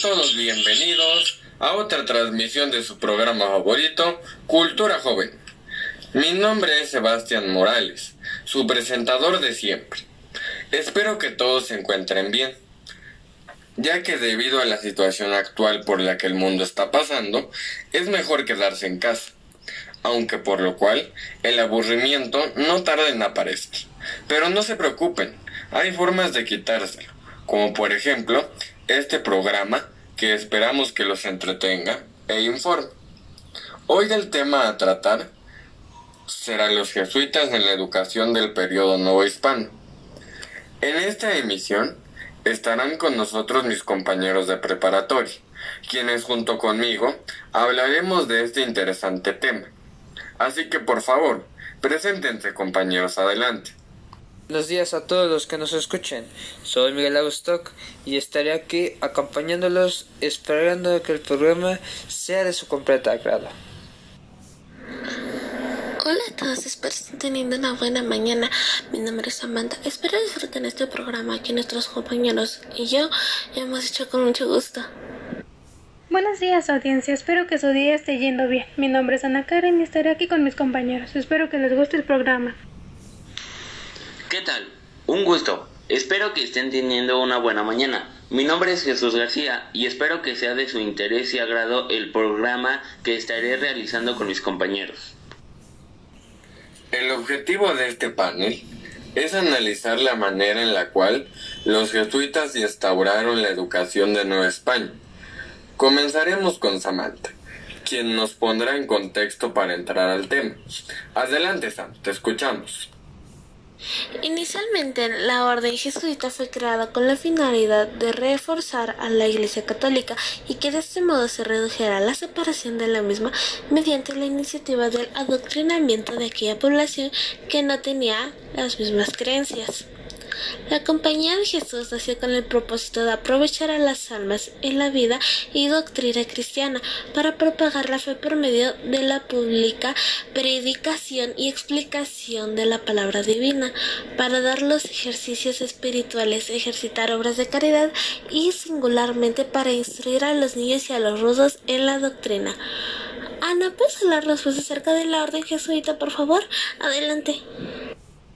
Todos bienvenidos a otra transmisión de su programa favorito, Cultura Joven. Mi nombre es Sebastián Morales, su presentador de siempre. Espero que todos se encuentren bien, ya que debido a la situación actual por la que el mundo está pasando, es mejor quedarse en casa, aunque por lo cual el aburrimiento no tarda en aparecer. Pero no se preocupen, hay formas de quitárselo, como por ejemplo este programa esperamos que los entretenga e informe. Hoy el tema a tratar será los jesuitas en la educación del periodo nuevo hispano. En esta emisión estarán con nosotros mis compañeros de preparatoria, quienes junto conmigo hablaremos de este interesante tema. Así que por favor, preséntense compañeros adelante. Buenos días a todos los que nos escuchen. Soy Miguel Agustoc y estaré aquí acompañándolos esperando que el programa sea de su completa agrado. Hola a todos, espero estén teniendo una buena mañana. Mi nombre es Samantha. Espero disfruten este programa que nuestros compañeros y yo hemos hecho con mucho gusto. Buenos días audiencia, espero que su día esté yendo bien. Mi nombre es Ana Karen y estaré aquí con mis compañeros. Espero que les guste el programa. ¿Qué tal? Un gusto. Espero que estén teniendo una buena mañana. Mi nombre es Jesús García y espero que sea de su interés y agrado el programa que estaré realizando con mis compañeros. El objetivo de este panel es analizar la manera en la cual los jesuitas instauraron la educación de Nueva España. Comenzaremos con Samantha, quien nos pondrá en contexto para entrar al tema. Adelante, Sam, te escuchamos. Inicialmente, la orden jesuita fue creada con la finalidad de reforzar a la Iglesia Católica y que de este modo se redujera la separación de la misma mediante la iniciativa del adoctrinamiento de aquella población que no tenía las mismas creencias. La Compañía de Jesús nació con el propósito de aprovechar a las almas en la vida y doctrina cristiana para propagar la fe por medio de la pública predicación y explicación de la palabra divina, para dar los ejercicios espirituales, ejercitar obras de caridad y singularmente para instruir a los niños y a los rudos en la doctrina. Ana, ¿puedes hablarnos acerca de la orden jesuita, por favor? Adelante.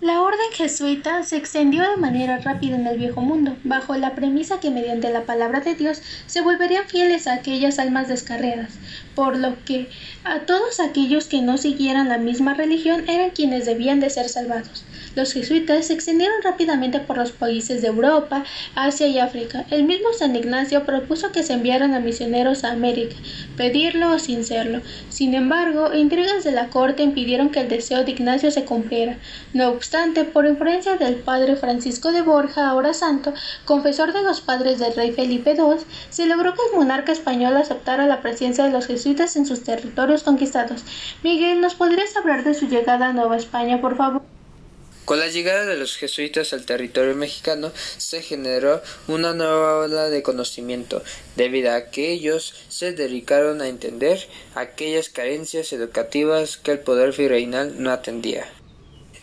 La orden jesuita se extendió de manera rápida en el viejo mundo, bajo la premisa que mediante la palabra de Dios se volverían fieles a aquellas almas descarriadas, por lo que a todos aquellos que no siguieran la misma religión eran quienes debían de ser salvados. Los jesuitas se extendieron rápidamente por los países de Europa, Asia y África. El mismo San Ignacio propuso que se enviaran a misioneros a América, pedirlo o sin serlo. Sin embargo, intrigas de la corte impidieron que el deseo de Ignacio se cumpliera. No obstante, por influencia del padre Francisco de Borja, ahora santo, confesor de los padres del rey Felipe II, se logró que el monarca español aceptara la presencia de los jesuitas en sus territorios conquistados. Miguel, ¿nos podrías hablar de su llegada a Nueva España, por favor? Con la llegada de los jesuitas al territorio mexicano se generó una nueva ola de conocimiento, debido a que ellos se dedicaron a entender aquellas carencias educativas que el poder virreinal no atendía.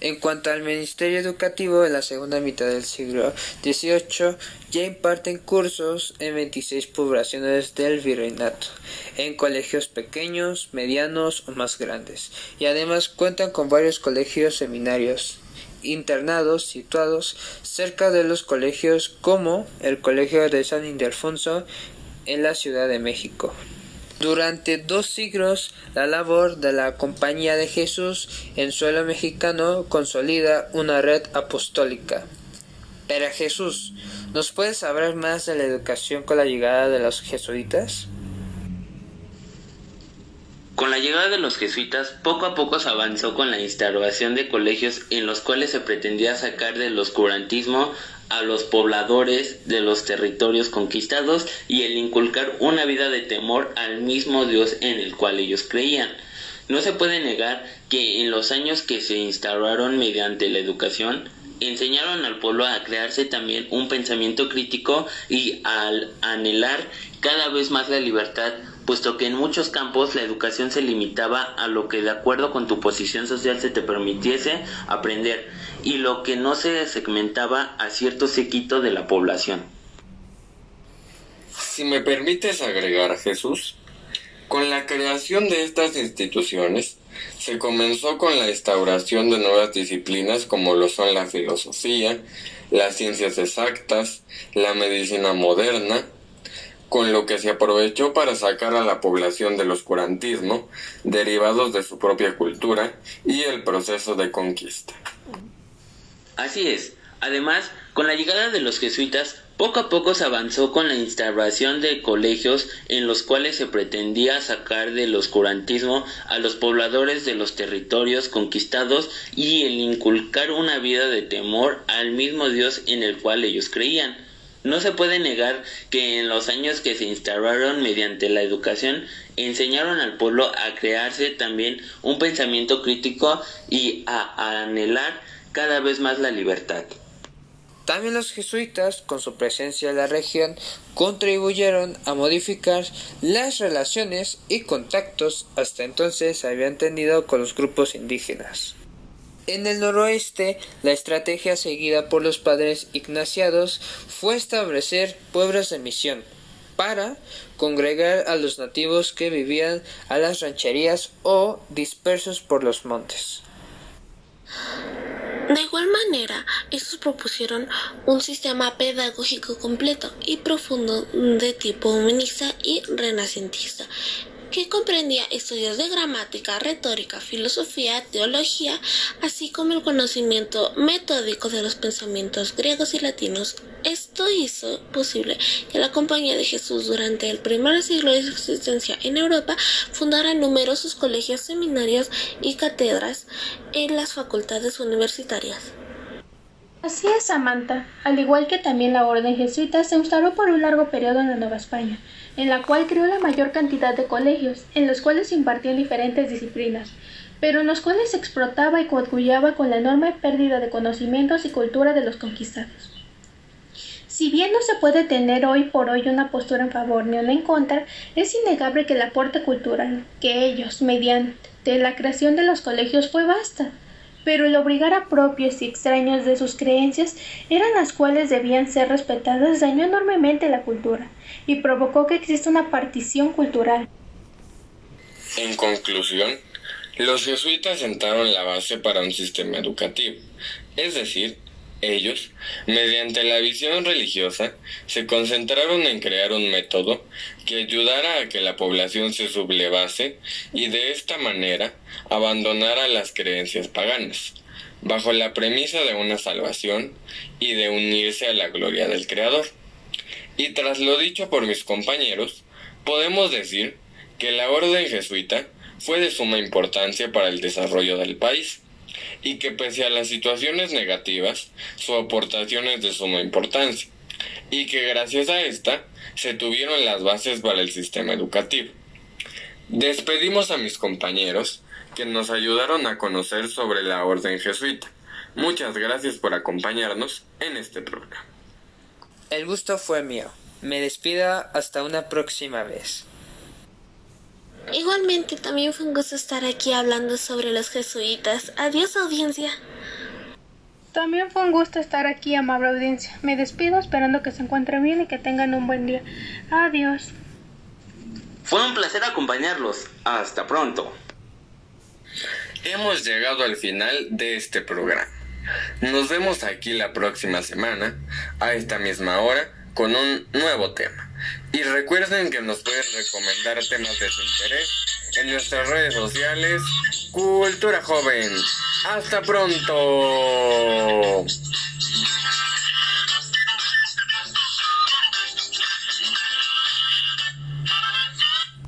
En cuanto al ministerio educativo, en la segunda mitad del siglo XVIII ya imparten cursos en 26 poblaciones del virreinato, en colegios pequeños, medianos o más grandes, y además cuentan con varios colegios seminarios internados situados cerca de los colegios como el Colegio de San Ildefonso en la Ciudad de México. Durante dos siglos, la labor de la Compañía de Jesús en suelo mexicano consolida una red apostólica. Pero Jesús, ¿nos puedes hablar más de la educación con la llegada de los jesuitas? Con la llegada de los jesuitas, poco a poco se avanzó con la instauración de colegios en los cuales se pretendía sacar del oscurantismo a los pobladores de los territorios conquistados y el inculcar una vida de temor al mismo Dios en el cual ellos creían. No se puede negar que en los años que se instauraron mediante la educación, enseñaron al pueblo a crearse también un pensamiento crítico y al anhelar cada vez más la libertad puesto que en muchos campos la educación se limitaba a lo que de acuerdo con tu posición social se te permitiese aprender y lo que no se segmentaba a cierto sequito de la población. Si me permites agregar, Jesús, con la creación de estas instituciones, se comenzó con la instauración de nuevas disciplinas como lo son la filosofía, las ciencias exactas, la medicina moderna, con lo que se aprovechó para sacar a la población del oscurantismo, derivados de su propia cultura y el proceso de conquista. Así es. Además, con la llegada de los jesuitas, poco a poco se avanzó con la instauración de colegios en los cuales se pretendía sacar del oscurantismo a los pobladores de los territorios conquistados y el inculcar una vida de temor al mismo Dios en el cual ellos creían. No se puede negar que en los años que se instauraron mediante la educación enseñaron al pueblo a crearse también un pensamiento crítico y a anhelar cada vez más la libertad. También los jesuitas, con su presencia en la región, contribuyeron a modificar las relaciones y contactos hasta entonces habían tenido con los grupos indígenas. En el noroeste, la estrategia seguida por los padres ignaciados fue establecer pueblos de misión para congregar a los nativos que vivían a las rancherías o dispersos por los montes. De igual manera, estos propusieron un sistema pedagógico completo y profundo de tipo humanista y renacentista, que comprendía estudios de gramática, retórica, filosofía, teología, así como el conocimiento metódico de los pensamientos griegos y latinos. Esto hizo posible que la Compañía de Jesús durante el primer siglo de su existencia en Europa fundara numerosos colegios, seminarios y cátedras en las facultades universitarias. Así es, Samantha. Al igual que también la orden jesuita se instaló por un largo periodo en la Nueva España en la cual creó la mayor cantidad de colegios, en los cuales se impartían diferentes disciplinas, pero en los cuales se explotaba y coadyuvaba con la enorme pérdida de conocimientos y cultura de los conquistados. Si bien no se puede tener hoy por hoy una postura en favor ni una en contra, es innegable que el aporte cultural que ellos, mediante la creación de los colegios, fue vasta pero el obligar a propios y extraños de sus creencias eran las cuales debían ser respetadas dañó enormemente la cultura y provocó que exista una partición cultural. En conclusión, los jesuitas sentaron la base para un sistema educativo, es decir, ellos, mediante la visión religiosa, se concentraron en crear un método que ayudara a que la población se sublevase y de esta manera abandonara las creencias paganas, bajo la premisa de una salvación y de unirse a la gloria del Creador. Y tras lo dicho por mis compañeros, podemos decir que la orden jesuita fue de suma importancia para el desarrollo del país y que pese a las situaciones negativas, su aportación es de suma importancia, y que gracias a esta se tuvieron las bases para el sistema educativo. Despedimos a mis compañeros que nos ayudaron a conocer sobre la orden jesuita. Muchas gracias por acompañarnos en este programa. El gusto fue mío. Me despido hasta una próxima vez. Igualmente, también fue un gusto estar aquí hablando sobre los jesuitas. Adiós, audiencia. También fue un gusto estar aquí, amable audiencia. Me despido esperando que se encuentren bien y que tengan un buen día. Adiós. Fue un placer acompañarlos. Hasta pronto. Hemos llegado al final de este programa. Nos vemos aquí la próxima semana, a esta misma hora, con un nuevo tema. Y recuerden que nos pueden recomendar temas de su interés en nuestras redes sociales Cultura Joven. Hasta pronto.